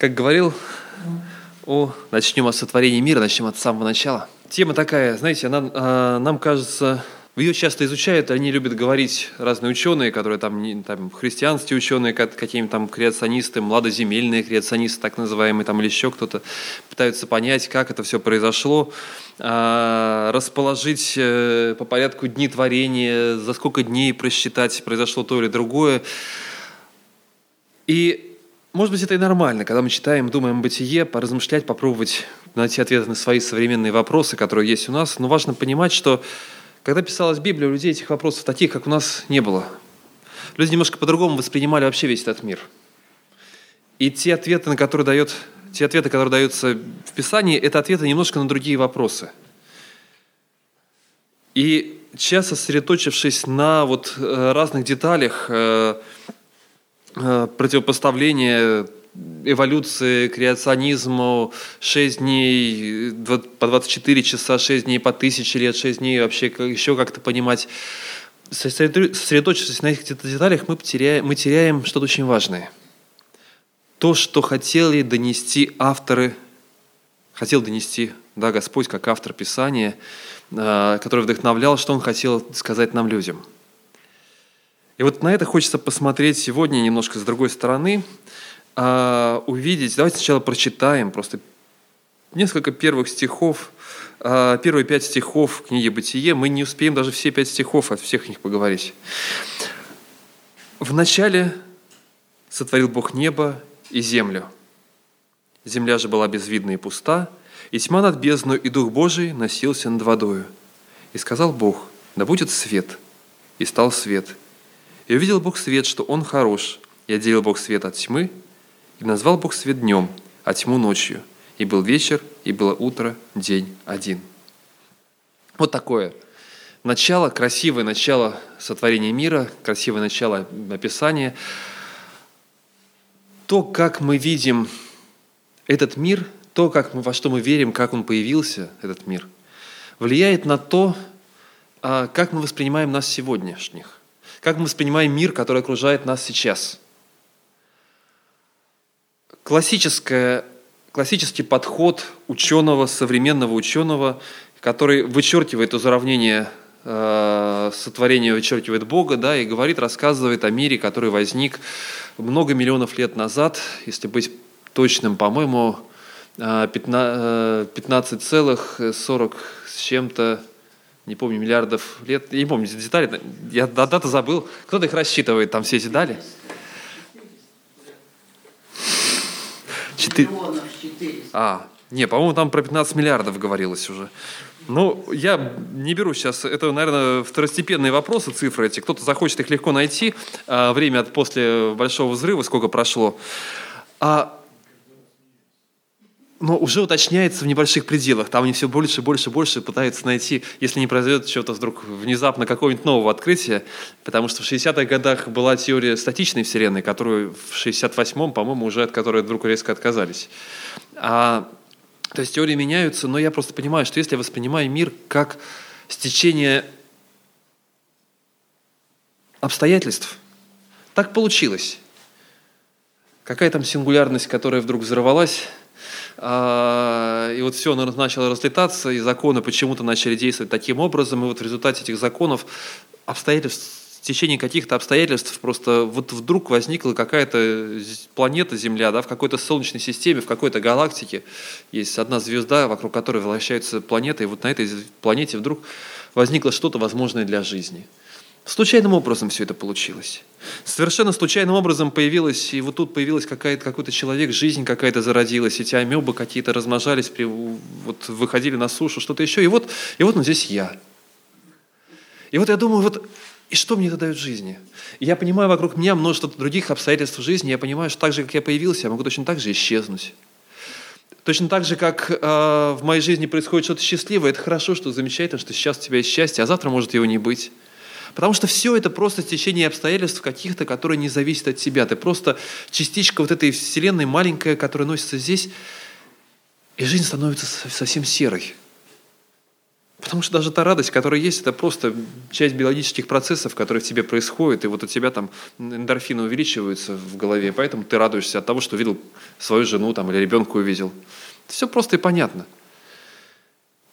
Как говорил, о, начнем от сотворения мира, начнем от самого начала. Тема такая, знаете, она, а, нам кажется, ее часто изучают, они любят говорить разные ученые, которые там, там христианские ученые, какие-нибудь там креационисты, младоземельные креационисты, так называемые, там или еще кто-то, пытаются понять, как это все произошло, а, расположить э, по порядку дни творения, за сколько дней просчитать, произошло то или другое. И может быть, это и нормально, когда мы читаем, думаем бытие, поразмышлять, попробовать найти ответы на свои современные вопросы, которые есть у нас. Но важно понимать, что когда писалась Библия, у людей этих вопросов таких, как у нас, не было. Люди немножко по-другому воспринимали вообще весь этот мир. И те ответы, на которые дает, те ответы, которые даются в Писании, это ответы немножко на другие вопросы. И часто сосредоточившись на вот э, разных деталях, Э, противопоставление эволюции, креационизму, 6 дней по 24 часа, 6 дней по 1000 лет, 6 дней вообще еще как-то понимать. Сосредоточившись на этих деталях, мы теряем, мы теряем что-то очень важное. То, что хотели донести авторы, хотел донести да, Господь как автор Писания, э, который вдохновлял, что Он хотел сказать нам людям – и вот на это хочется посмотреть сегодня немножко с другой стороны, а, увидеть. Давайте сначала прочитаем просто несколько первых стихов, а, первые пять стихов книги «Бытие». Мы не успеем даже все пять стихов от всех них поговорить. «Вначале сотворил Бог небо и землю. Земля же была безвидна и пуста, и тьма над бездной, и Дух Божий носился над водою. И сказал Бог, да будет свет, и стал свет. И увидел Бог свет, что он хорош, и отделил Бог свет от тьмы, и назвал Бог свет днем, а тьму ночью. И был вечер, и было утро, день один. Вот такое начало, красивое начало сотворения мира, красивое начало описания. То, как мы видим этот мир, то, как мы, во что мы верим, как он появился, этот мир, влияет на то, а, как мы воспринимаем нас сегодняшних. Как мы воспринимаем мир, который окружает нас сейчас? Классическое, классический подход ученого, современного ученого, который вычеркивает из уравнения э, сотворения, вычеркивает Бога, да, и говорит, рассказывает о мире, который возник много миллионов лет назад, если быть точным, по-моему, 15,40 э, э, с чем-то не помню, миллиардов лет, я не помню детали, я дата забыл. Кто-то их рассчитывает, там все эти дали? Четыре. А, не, по-моему, там про 15 миллиардов говорилось уже. Ну, я не беру сейчас, это, наверное, второстепенные вопросы, цифры эти. Кто-то захочет их легко найти. А, время от после большого взрыва, сколько прошло. А но уже уточняется в небольших пределах. Там они все больше, больше, больше пытаются найти, если не произойдет что-то вдруг внезапно какого-нибудь нового открытия, потому что в 60-х годах была теория статичной Вселенной, которую в 68-м, по-моему, уже от которой вдруг резко отказались. А, то есть теории меняются, но я просто понимаю, что если я воспринимаю мир как стечение обстоятельств, так получилось. Какая там сингулярность, которая вдруг взорвалась, и вот все начало разлетаться, и законы почему-то начали действовать таким образом, и вот в результате этих законов обстоятельств в течение каких-то обстоятельств просто вот вдруг возникла какая-то планета Земля, да, в какой-то солнечной системе, в какой-то галактике есть одна звезда, вокруг которой вращаются планеты, и вот на этой планете вдруг возникло что-то возможное для жизни. Случайным образом все это получилось. Совершенно случайным образом появилась, и вот тут появилась какая-то, какой-то человек, жизнь какая-то зародилась, эти амебы какие-то размножались, при, вот выходили на сушу, что-то еще, и вот, и вот ну, здесь я. И вот я думаю, вот и что мне это дает в жизни? Я понимаю, вокруг меня множество других обстоятельств в жизни, я понимаю, что так же, как я появился, я могу точно так же исчезнуть. Точно так же, как э, в моей жизни происходит что-то счастливое, это хорошо, что замечательно, что сейчас у тебя есть счастье, а завтра может его не быть. Потому что все это просто течение обстоятельств каких-то, которые не зависят от тебя. Ты просто частичка вот этой вселенной маленькая, которая носится здесь, и жизнь становится совсем серой. Потому что даже та радость, которая есть, это просто часть биологических процессов, которые в тебе происходят, и вот у тебя там эндорфины увеличиваются в голове, поэтому ты радуешься от того, что видел свою жену там, или ребенка увидел. Все просто и понятно.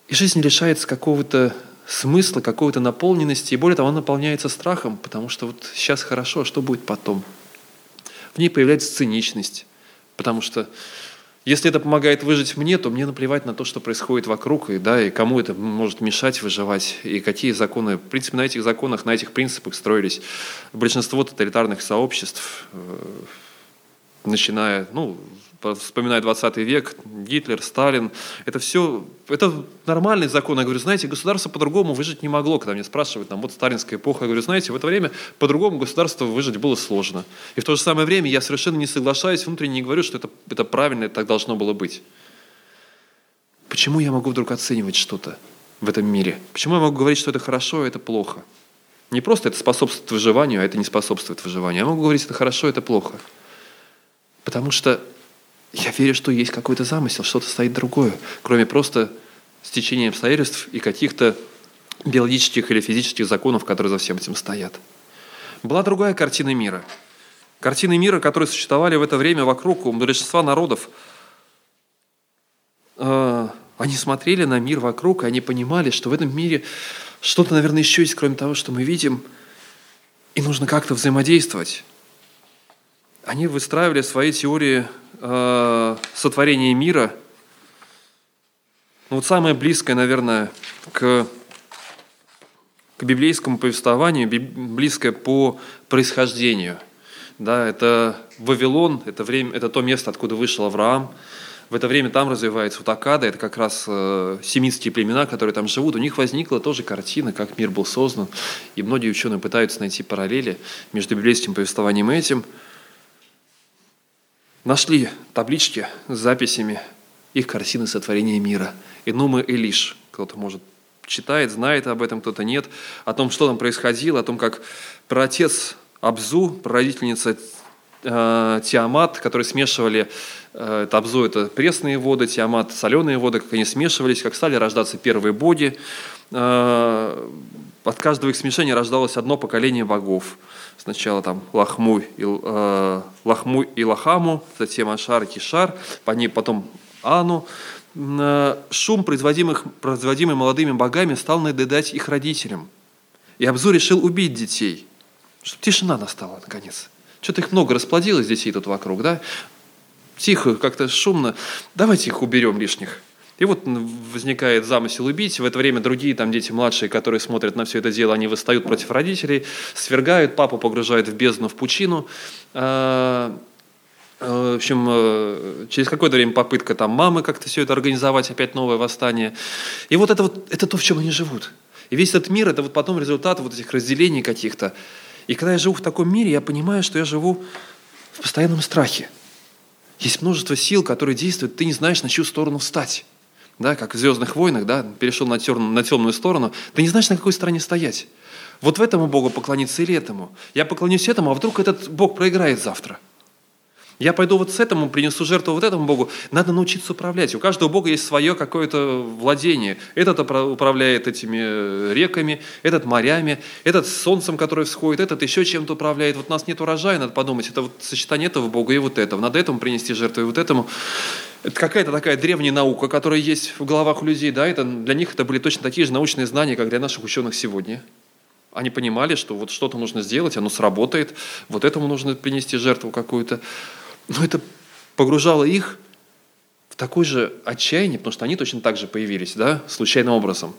И жизнь лишается какого-то смысла, какой-то наполненности, и более того, она наполняется страхом, потому что вот сейчас хорошо, а что будет потом? В ней появляется циничность, потому что если это помогает выжить мне, то мне наплевать на то, что происходит вокруг, и, да, и кому это может мешать выживать, и какие законы. В принципе, на этих законах, на этих принципах строились большинство тоталитарных сообществ, э, начиная, ну, вспоминая 20 век, Гитлер, Сталин, это все, это нормальный закон. Я говорю, знаете, государство по-другому выжить не могло. Когда мне спрашивают, там, вот сталинская эпоха, я говорю, знаете, в это время по-другому государство выжить было сложно. И в то же самое время я совершенно не соглашаюсь, внутренне не говорю, что это, это правильно, это так должно было быть. Почему я могу вдруг оценивать что-то в этом мире? Почему я могу говорить, что это хорошо, а это плохо? Не просто это способствует выживанию, а это не способствует выживанию. Я могу говорить, это хорошо, это плохо. Потому что я верю, что есть какой-то замысел, что-то стоит другое, кроме просто стечения обстоятельств и каких-то биологических или физических законов, которые за всем этим стоят. Была другая картина мира. Картины мира, которые существовали в это время вокруг у большинства народов. Э, они смотрели на мир вокруг, и они понимали, что в этом мире что-то, наверное, еще есть, кроме того, что мы видим, и нужно как-то взаимодействовать. Они выстраивали свои теории э, сотворения мира, ну, вот самое близкое, наверное, к, к библейскому повествованию, близкое по происхождению. Да, это Вавилон, это, время, это то место, откуда вышел Авраам. В это время там развивается вот Акада, это как раз э, семитские племена, которые там живут. У них возникла тоже картина, как мир был создан. И многие ученые пытаются найти параллели между библейским повествованием и этим – нашли таблички с записями их картины сотворения мира. Инума Элиш. Кто-то, может, читает, знает об этом, кто-то нет. О том, что там происходило, о том, как праотец Абзу, прародительница э, Тиамат, которые смешивали, э, это Абзу – это пресные воды, Тиамат – соленые воды, как они смешивались, как стали рождаться первые боги. Э, от каждого их смешения рождалось одно поколение богов – Сначала там Лахму и, э, Лахму и Лахаму, затем Ашар и Кишар, по ней потом Ану. Э, шум, производимых, производимый молодыми богами, стал надоедать их родителям. И Абзу решил убить детей, чтобы тишина настала наконец. Что-то их много расплодилось, детей тут вокруг, да? Тихо, как-то шумно. Давайте их уберем лишних. И вот возникает замысел убить. В это время другие там дети младшие, которые смотрят на все это дело, они восстают против родителей, свергают, папу погружают в бездну, в пучину. А, а, в общем, э, через какое-то время попытка там мамы как-то все это организовать, опять новое восстание. И вот это вот это то, в чем они живут. И весь этот мир – это вот потом результат вот этих разделений каких-то. И когда я живу в таком мире, я понимаю, что я живу в постоянном страхе. Есть множество сил, которые действуют, ты не знаешь, на чью сторону встать да, как в «Звездных войнах», да, перешел на, темную, на темную сторону, ты не знаешь, на какой стороне стоять. Вот в этому Богу поклониться или этому. Я поклонюсь этому, а вдруг этот Бог проиграет завтра. Я пойду вот с этому, принесу жертву вот этому Богу. Надо научиться управлять. У каждого Бога есть свое какое-то владение. Этот управляет этими э, реками, этот морями, этот солнцем, которое всходит, этот еще чем-то управляет. Вот у нас нет урожая, надо подумать, это вот сочетание этого Бога и вот этого. Надо этому принести жертву и вот этому. Это какая-то такая древняя наука, которая есть в головах у людей. Да? Это, для них это были точно такие же научные знания, как для наших ученых сегодня. Они понимали, что вот что-то нужно сделать, оно сработает, вот этому нужно принести жертву какую-то. Но это погружало их в такое же отчаяние, потому что они точно так же появились, да, случайным образом.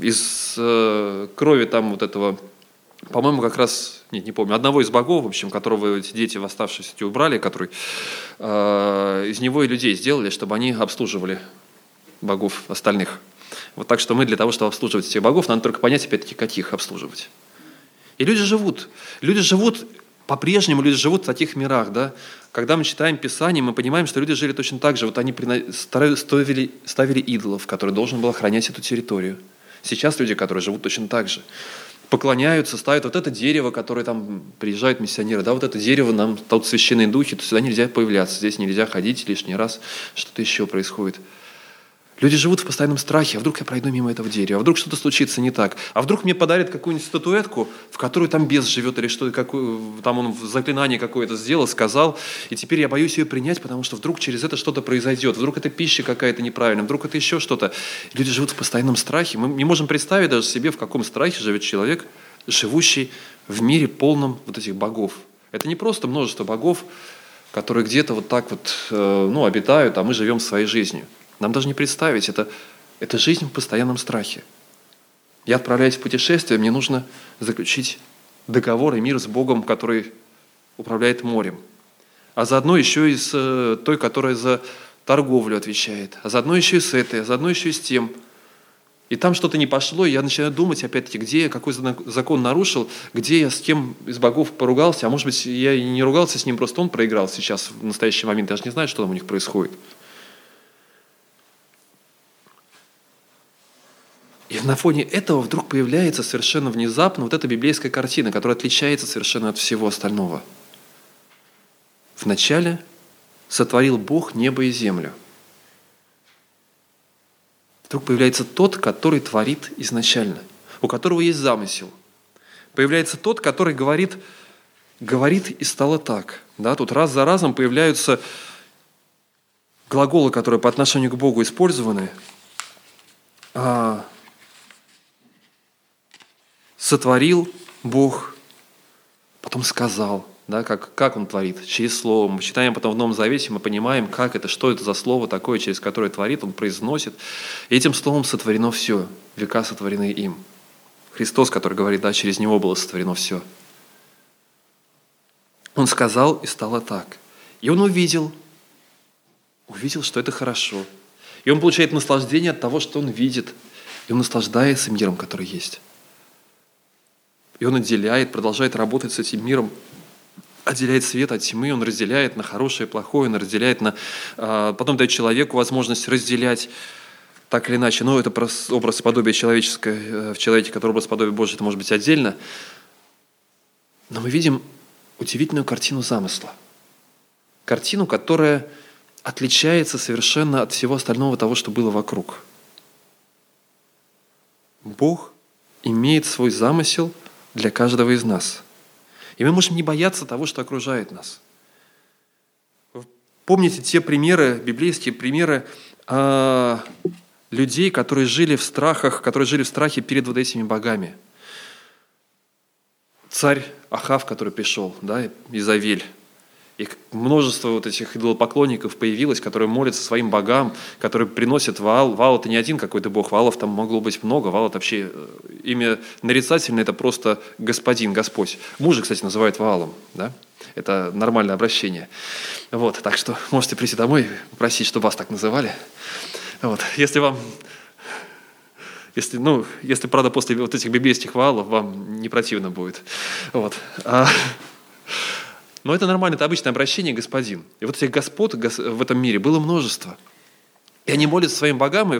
Из э, крови там вот этого, по-моему, как раз, нет, не помню, одного из богов, в общем, которого эти дети восставшиеся убрали, который э, из него и людей сделали, чтобы они обслуживали богов остальных. Вот так что мы для того, чтобы обслуживать этих богов, надо только понять, опять-таки, каких обслуживать. И люди живут. Люди живут по-прежнему люди живут в таких мирах, да. Когда мы читаем Писание, мы понимаем, что люди жили точно так же. Вот они ставили, ставили идолов, которые должен был охранять эту территорию. Сейчас люди, которые живут точно так же, поклоняются, ставят вот это дерево, которое там приезжают миссионеры, да, вот это дерево нам тут священные духи, то сюда нельзя появляться, здесь нельзя ходить лишний раз, что-то еще происходит. Люди живут в постоянном страхе, а вдруг я пройду мимо этого дерева, а вдруг что-то случится не так, а вдруг мне подарят какую-нибудь статуэтку, в которой там бес живет, или что какую, там он заклинание какое-то сделал, сказал, и теперь я боюсь ее принять, потому что вдруг через это что-то произойдет, вдруг это пища какая-то неправильная, вдруг это еще что-то. Люди живут в постоянном страхе. Мы не можем представить даже себе, в каком страхе живет человек, живущий в мире полном вот этих богов. Это не просто множество богов, которые где-то вот так вот э, ну, обитают, а мы живем своей жизнью. Нам даже не представить, это, это жизнь в постоянном страхе. Я отправляюсь в путешествие, мне нужно заключить договор и мир с Богом, который управляет морем. А заодно еще и с э, той, которая за торговлю отвечает. А заодно еще и с этой, а заодно еще и с тем. И там что-то не пошло, и я начинаю думать, опять-таки, где я какой закон нарушил, где я с кем из богов поругался, а может быть, я и не ругался с ним, просто он проиграл сейчас, в настоящий момент, я даже не знаю, что там у них происходит. И на фоне этого вдруг появляется совершенно внезапно вот эта библейская картина, которая отличается совершенно от всего остального. Вначале сотворил Бог небо и землю. Вдруг появляется тот, который творит изначально, у которого есть замысел. Появляется тот, который говорит, говорит и стало так. Да, тут раз за разом появляются глаголы, которые по отношению к Богу использованы. А, сотворил Бог, потом сказал, да, как, как Он творит, через Слово. Мы читаем потом в Новом Завете, мы понимаем, как это, что это за Слово такое, через которое творит, Он произносит. И этим Словом сотворено все, века сотворены им. Христос, который говорит, да, через Него было сотворено все. Он сказал, и стало так. И он увидел, увидел, что это хорошо. И он получает наслаждение от того, что он видит. И он наслаждается миром, который есть. И он отделяет, продолжает работать с этим миром, отделяет свет от тьмы, он разделяет на хорошее и плохое, он разделяет на... А, потом дает человеку возможность разделять так или иначе. Но это образ подобия человеческое, э, в человеке, который образ подобия Божий, это может быть отдельно. Но мы видим удивительную картину замысла. Картину, которая отличается совершенно от всего остального того, что было вокруг. Бог имеет свой замысел – для каждого из нас. И мы можем не бояться того, что окружает нас. Помните те примеры, библейские примеры э, людей, которые жили в страхах, которые жили в страхе перед вот этими богами. Царь Ахав, который пришел, да, Изавель, и множество вот этих идолопоклонников появилось, которые молятся своим богам, которые приносят вал. Вал – это не один какой-то бог, валов там могло быть много. Вал – это вообще э, имя нарицательное, это просто господин, Господь. Мужа, кстати, называют валом. Да? Это нормальное обращение. Вот, так что можете прийти домой и попросить, чтобы вас так называли. Вот. Если вам если, ну, если, правда, после вот этих библейских валов вам не противно будет. Вот. А, но это нормально, это обычное обращение господин. И вот этих господ в этом мире было множество. И они молятся своим богам, и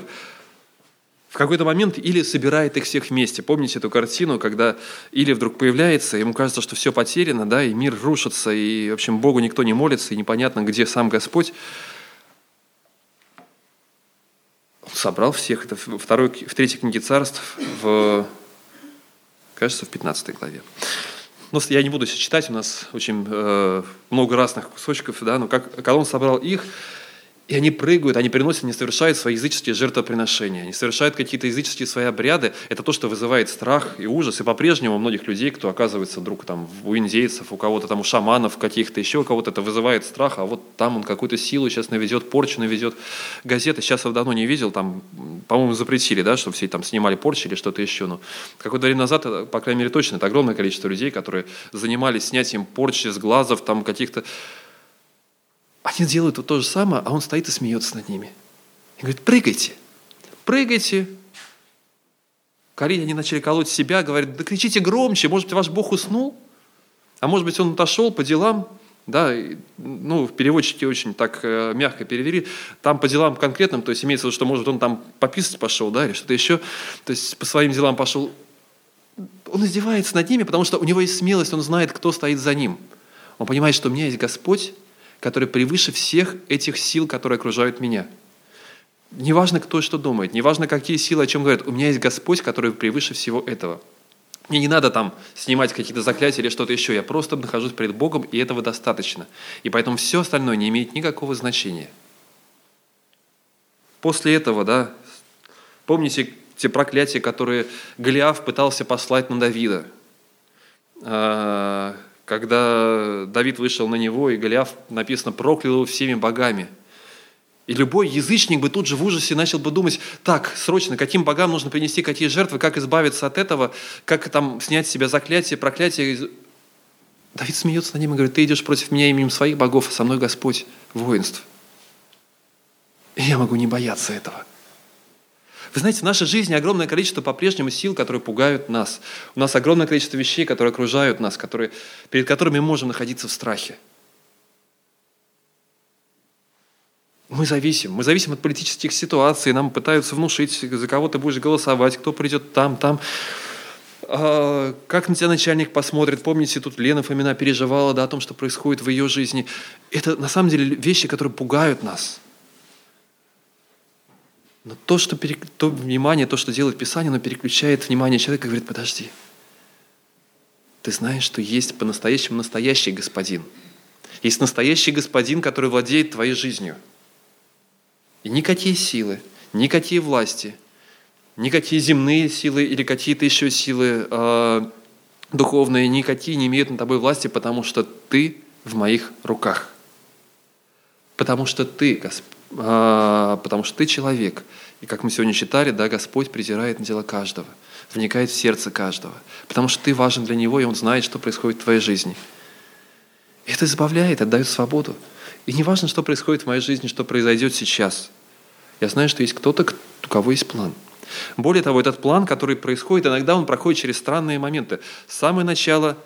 в какой-то момент или собирает их всех вместе. Помните эту картину, когда Или вдруг появляется, ему кажется, что все потеряно, да, и мир рушится, и, в общем, Богу никто не молится, и непонятно, где сам Господь. Он собрал всех. Это второй, в третьей книге царств, в, кажется, в 15 главе. Ну, я не буду сейчас читать, у нас очень э, много разных кусочков, да, но как, когда он собрал их, и они прыгают, они приносят, они совершают свои языческие жертвоприношения, они совершают какие-то языческие свои обряды. Это то, что вызывает страх и ужас. И по-прежнему у многих людей, кто оказывается вдруг там у индейцев, у кого-то там у шаманов каких-то, еще у кого-то, это вызывает страх, а вот там он какую-то силу сейчас наведет, порчу наведет. Газеты сейчас я давно не видел, там, по-моему, запретили, да, чтобы все там снимали порчи или что-то еще. Но какое-то время назад, по крайней мере, точно, это огромное количество людей, которые занимались снятием порчи с глазов, там каких-то они делают вот то же самое, а он стоит и смеется над ними. И говорит, прыгайте, прыгайте. Колени они начали колоть себя, говорят, да кричите громче, может быть, ваш Бог уснул? А может быть, он отошел по делам? Да, ну, в переводчике очень так э, мягко перевели. Там по делам конкретным, то есть имеется в виду, что, может, он там пописать пошел, да, или что-то еще. То есть по своим делам пошел. Он издевается над ними, потому что у него есть смелость, он знает, кто стоит за ним. Он понимает, что у меня есть Господь, который превыше всех этих сил, которые окружают меня. Неважно, кто что думает, неважно, какие силы о чем говорят. У меня есть Господь, который превыше всего этого. Мне не надо там снимать какие-то заклятия или что-то еще. Я просто нахожусь перед Богом, и этого достаточно. И поэтому все остальное не имеет никакого значения. После этого, да, помните те проклятия, которые Голиаф пытался послать на Давида. Когда Давид вышел на него, и Голиаф, написано, проклял его всеми богами – и любой язычник бы тут же в ужасе начал бы думать, так, срочно, каким богам нужно принести какие жертвы, как избавиться от этого, как там снять с себя заклятие, проклятие. Давид смеется над ним и говорит, ты идешь против меня именем своих богов, а со мной Господь воинств. И я могу не бояться этого. Вы знаете, в нашей жизни огромное количество по-прежнему сил, которые пугают нас. У нас огромное количество вещей, которые окружают нас, которые, перед которыми мы можем находиться в страхе. Мы зависим. Мы зависим от политических ситуаций. Нам пытаются внушить, за кого ты будешь голосовать, кто придет там, там. А, как на тебя начальник посмотрит. Помните, тут Лена Фомина переживала да, о том, что происходит в ее жизни. Это на самом деле вещи, которые пугают нас. Но то, что перек... то внимание, то, что делает Писание, оно переключает внимание человека и говорит, подожди, ты знаешь, что есть по-настоящему настоящий господин. Есть настоящий господин, который владеет твоей жизнью – и никакие силы, никакие власти, никакие земные силы или какие-то еще силы э, духовные, никакие не имеют над тобой власти, потому что ты в моих руках. Потому что ты, Госп... э, потому что ты человек. И как мы сегодня читали, да, Господь презирает на дело каждого, вникает в сердце каждого. Потому что ты важен для Него, и Он знает, что происходит в твоей жизни. И это избавляет, отдает свободу. И не важно, что происходит в моей жизни, что произойдет сейчас. Я знаю, что есть кто-то, у кого есть план. Более того, этот план, который происходит, иногда он проходит через странные моменты. Самое начало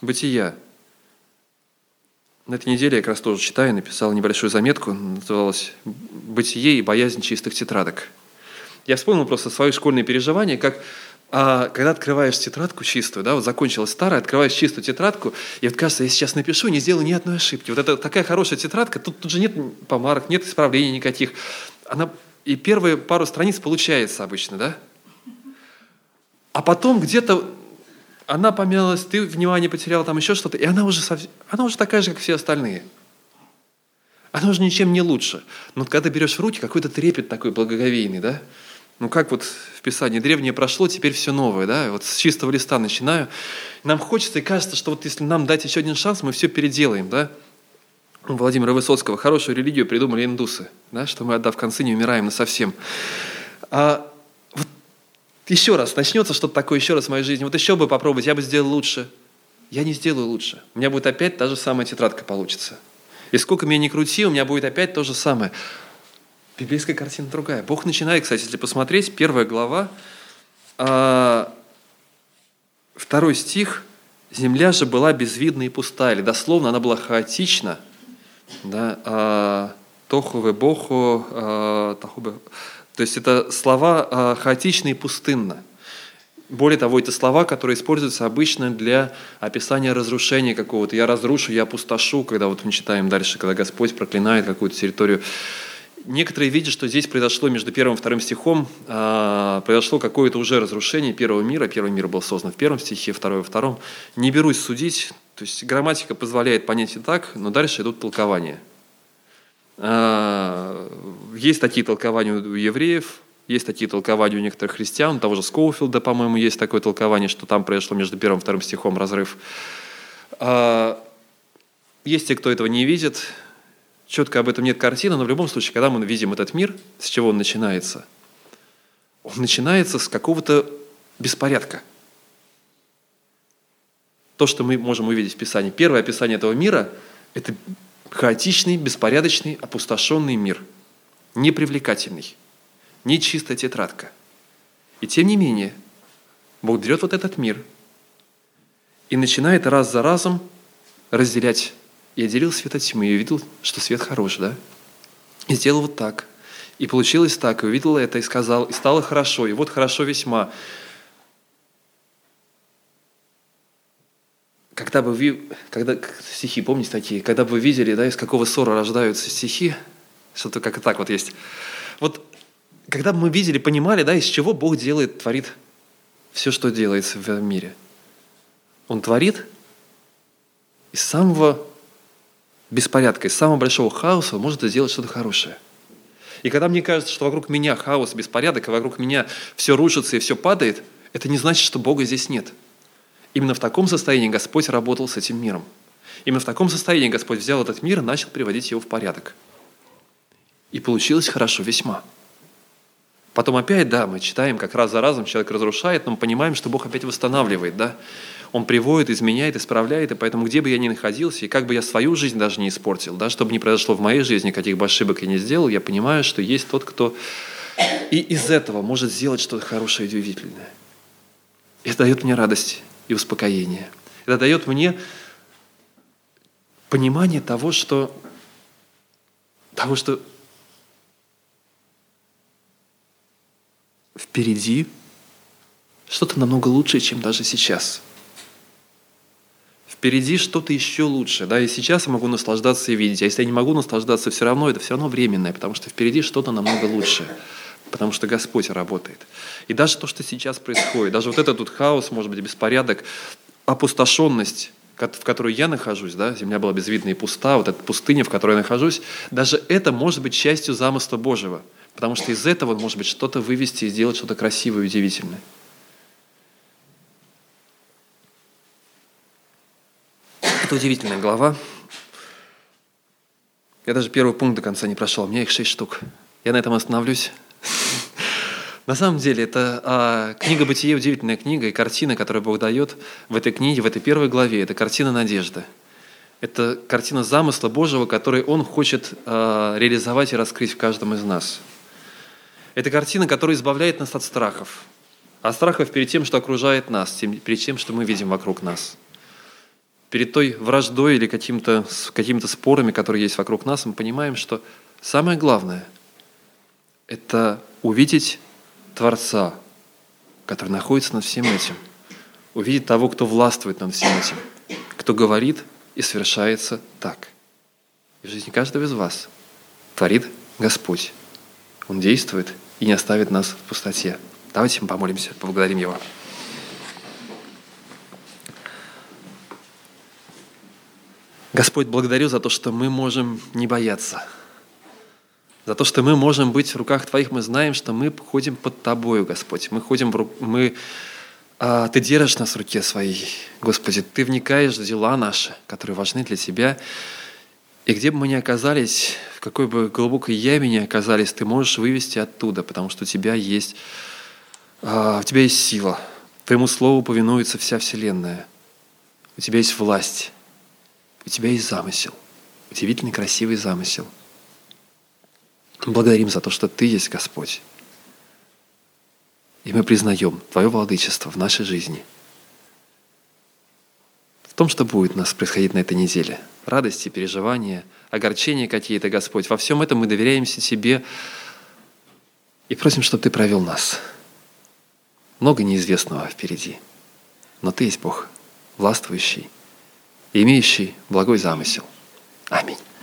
бытия. На этой неделе я как раз тоже читаю, написал небольшую заметку, называлась «Бытие и боязнь чистых тетрадок». Я вспомнил просто свои школьные переживания, как а когда открываешь тетрадку чистую, да, вот закончилась старая, открываешь чистую тетрадку, и вот кажется, я сейчас напишу, не сделаю ни одной ошибки. Вот это такая хорошая тетрадка, тут, тут же нет помарок, нет исправлений никаких. Она, и первые пару страниц получается обычно, да? А потом где-то она помялась, ты внимание потерял, там еще что-то, и она уже, совсем, она уже такая же, как все остальные. Она уже ничем не лучше. Но когда ты берешь в руки, какой-то трепет такой благоговейный, да? Ну как вот в Писании, древнее прошло, теперь все новое, да, вот с чистого листа начинаю. Нам хочется и кажется, что вот если нам дать еще один шанс, мы все переделаем, да. У Владимира Высоцкого хорошую религию придумали индусы, да, что мы, отдав концы, не умираем на совсем. А еще раз, начнется что-то такое еще раз в моей жизни, вот еще бы попробовать, я бы сделал лучше. Я не сделаю лучше. У меня будет опять та же самая тетрадка получится. И сколько меня не крути, у меня будет опять то же самое. Библейская картина другая. Бог начинает, кстати, если посмотреть, первая глава, а, второй стих, «Земля же была безвидна и пустая», или дословно она была хаотична, да, а, «тохуве боху», а, «тахубе», то есть это слова а, хаотично и пустынно. Более того, это слова, которые используются обычно для описания разрушения какого-то. Я разрушу, я опустошу, когда вот мы читаем дальше, когда Господь проклинает какую-то территорию. Некоторые видят, что здесь произошло между первым и вторым стихом, а, произошло какое-то уже разрушение первого мира. Первый мир был создан в первом стихе, второй во втором. Не берусь судить, то есть грамматика позволяет понять и так, но дальше идут толкования. А, есть такие толкования у евреев, есть такие толкования у некоторых христиан, у того же Скоуфилда, по-моему, есть такое толкование, что там произошло между первым и вторым стихом разрыв. А, есть те, кто этого не видит, четко об этом нет картины, но в любом случае, когда мы видим этот мир, с чего он начинается? Он начинается с какого-то беспорядка. То, что мы можем увидеть в Писании. Первое описание этого мира – это хаотичный, беспорядочный, опустошенный мир. Непривлекательный. Не чистая тетрадка. И тем не менее, Бог берет вот этот мир и начинает раз за разом разделять и отделил свет от тьмы, и увидел, что свет хорош, да? И сделал вот так. И получилось так, и увидел это, и сказал, и стало хорошо, и вот хорошо весьма. Когда бы вы, когда, стихи, помните такие, когда бы вы видели, да, из какого ссора рождаются стихи, что-то как так вот есть. Вот когда бы мы видели, понимали, да, из чего Бог делает, творит все, что делается в этом мире. Он творит из самого беспорядка, из самого большого хаоса он может сделать что-то хорошее. И когда мне кажется, что вокруг меня хаос, беспорядок, и вокруг меня все рушится и все падает, это не значит, что Бога здесь нет. Именно в таком состоянии Господь работал с этим миром. Именно в таком состоянии Господь взял этот мир и начал приводить его в порядок. И получилось хорошо весьма. Потом опять, да, мы читаем, как раз за разом человек разрушает, но мы понимаем, что Бог опять восстанавливает, да. Он приводит, изменяет, исправляет, и поэтому где бы я ни находился, и как бы я свою жизнь даже не испортил, да, чтобы не произошло в моей жизни, каких бы ошибок я не сделал, я понимаю, что есть тот, кто и из этого может сделать что-то хорошее и удивительное. Это дает мне радость и успокоение. Это дает мне понимание того, что, того, что впереди что-то намного лучше, чем даже сейчас. Впереди что-то еще лучше. Да, и сейчас я могу наслаждаться и видеть. А если я не могу наслаждаться, все равно это все равно временное, потому что впереди что-то намного лучше. Потому что Господь работает. И даже то, что сейчас происходит, даже вот этот тут хаос, может быть, беспорядок, опустошенность, в которой я нахожусь, да, земля была безвидна и пуста, вот эта пустыня, в которой я нахожусь, даже это может быть частью замысла Божьего – Потому что из этого, может быть, что-то вывести и сделать что-то красивое и удивительное. Это удивительная глава. Я даже первый пункт до конца не прошел, у меня их шесть штук. Я на этом остановлюсь. На самом деле, это а, книга «Бытие» – удивительная книга, и картина, которую Бог дает в этой книге, в этой первой главе, это картина надежды. Это картина замысла Божьего, который Он хочет а, реализовать и раскрыть в каждом из нас. Это картина, которая избавляет нас от страхов. От страхов перед тем, что окружает нас, перед тем, что мы видим вокруг нас. Перед той враждой или каким-то какими спорами, которые есть вокруг нас, мы понимаем, что самое главное – это увидеть Творца, который находится над всем этим. Увидеть того, кто властвует над всем этим, кто говорит и совершается так. И в жизни каждого из вас творит Господь. Он действует и не оставит нас в пустоте. Давайте мы помолимся, поблагодарим Его. Господь, благодарю за то, что мы можем не бояться. За то, что мы можем быть в руках Твоих, мы знаем, что мы ходим под Тобою, Господь. Мы ходим в ру... мы, а, Ты держишь нас в руке своей, Господи. Ты вникаешь в дела наши, которые важны для Тебя. И где бы мы ни оказались, какой бы глубокой яме ни оказались, ты можешь вывести оттуда, потому что у тебя есть, uh, у тебя есть сила. Твоему слову повинуется вся вселенная. У тебя есть власть. У тебя есть замысел. Удивительный красивый замысел. Благодарим за то, что Ты есть Господь. И мы признаем Твое владычество в нашей жизни. Том, что будет у нас происходить на этой неделе – радости, переживания, огорчения какие-то, Господь. Во всем этом мы доверяемся Тебе и просим, чтобы Ты провел нас. Много неизвестного впереди, но Ты есть Бог, властвующий имеющий благой замысел –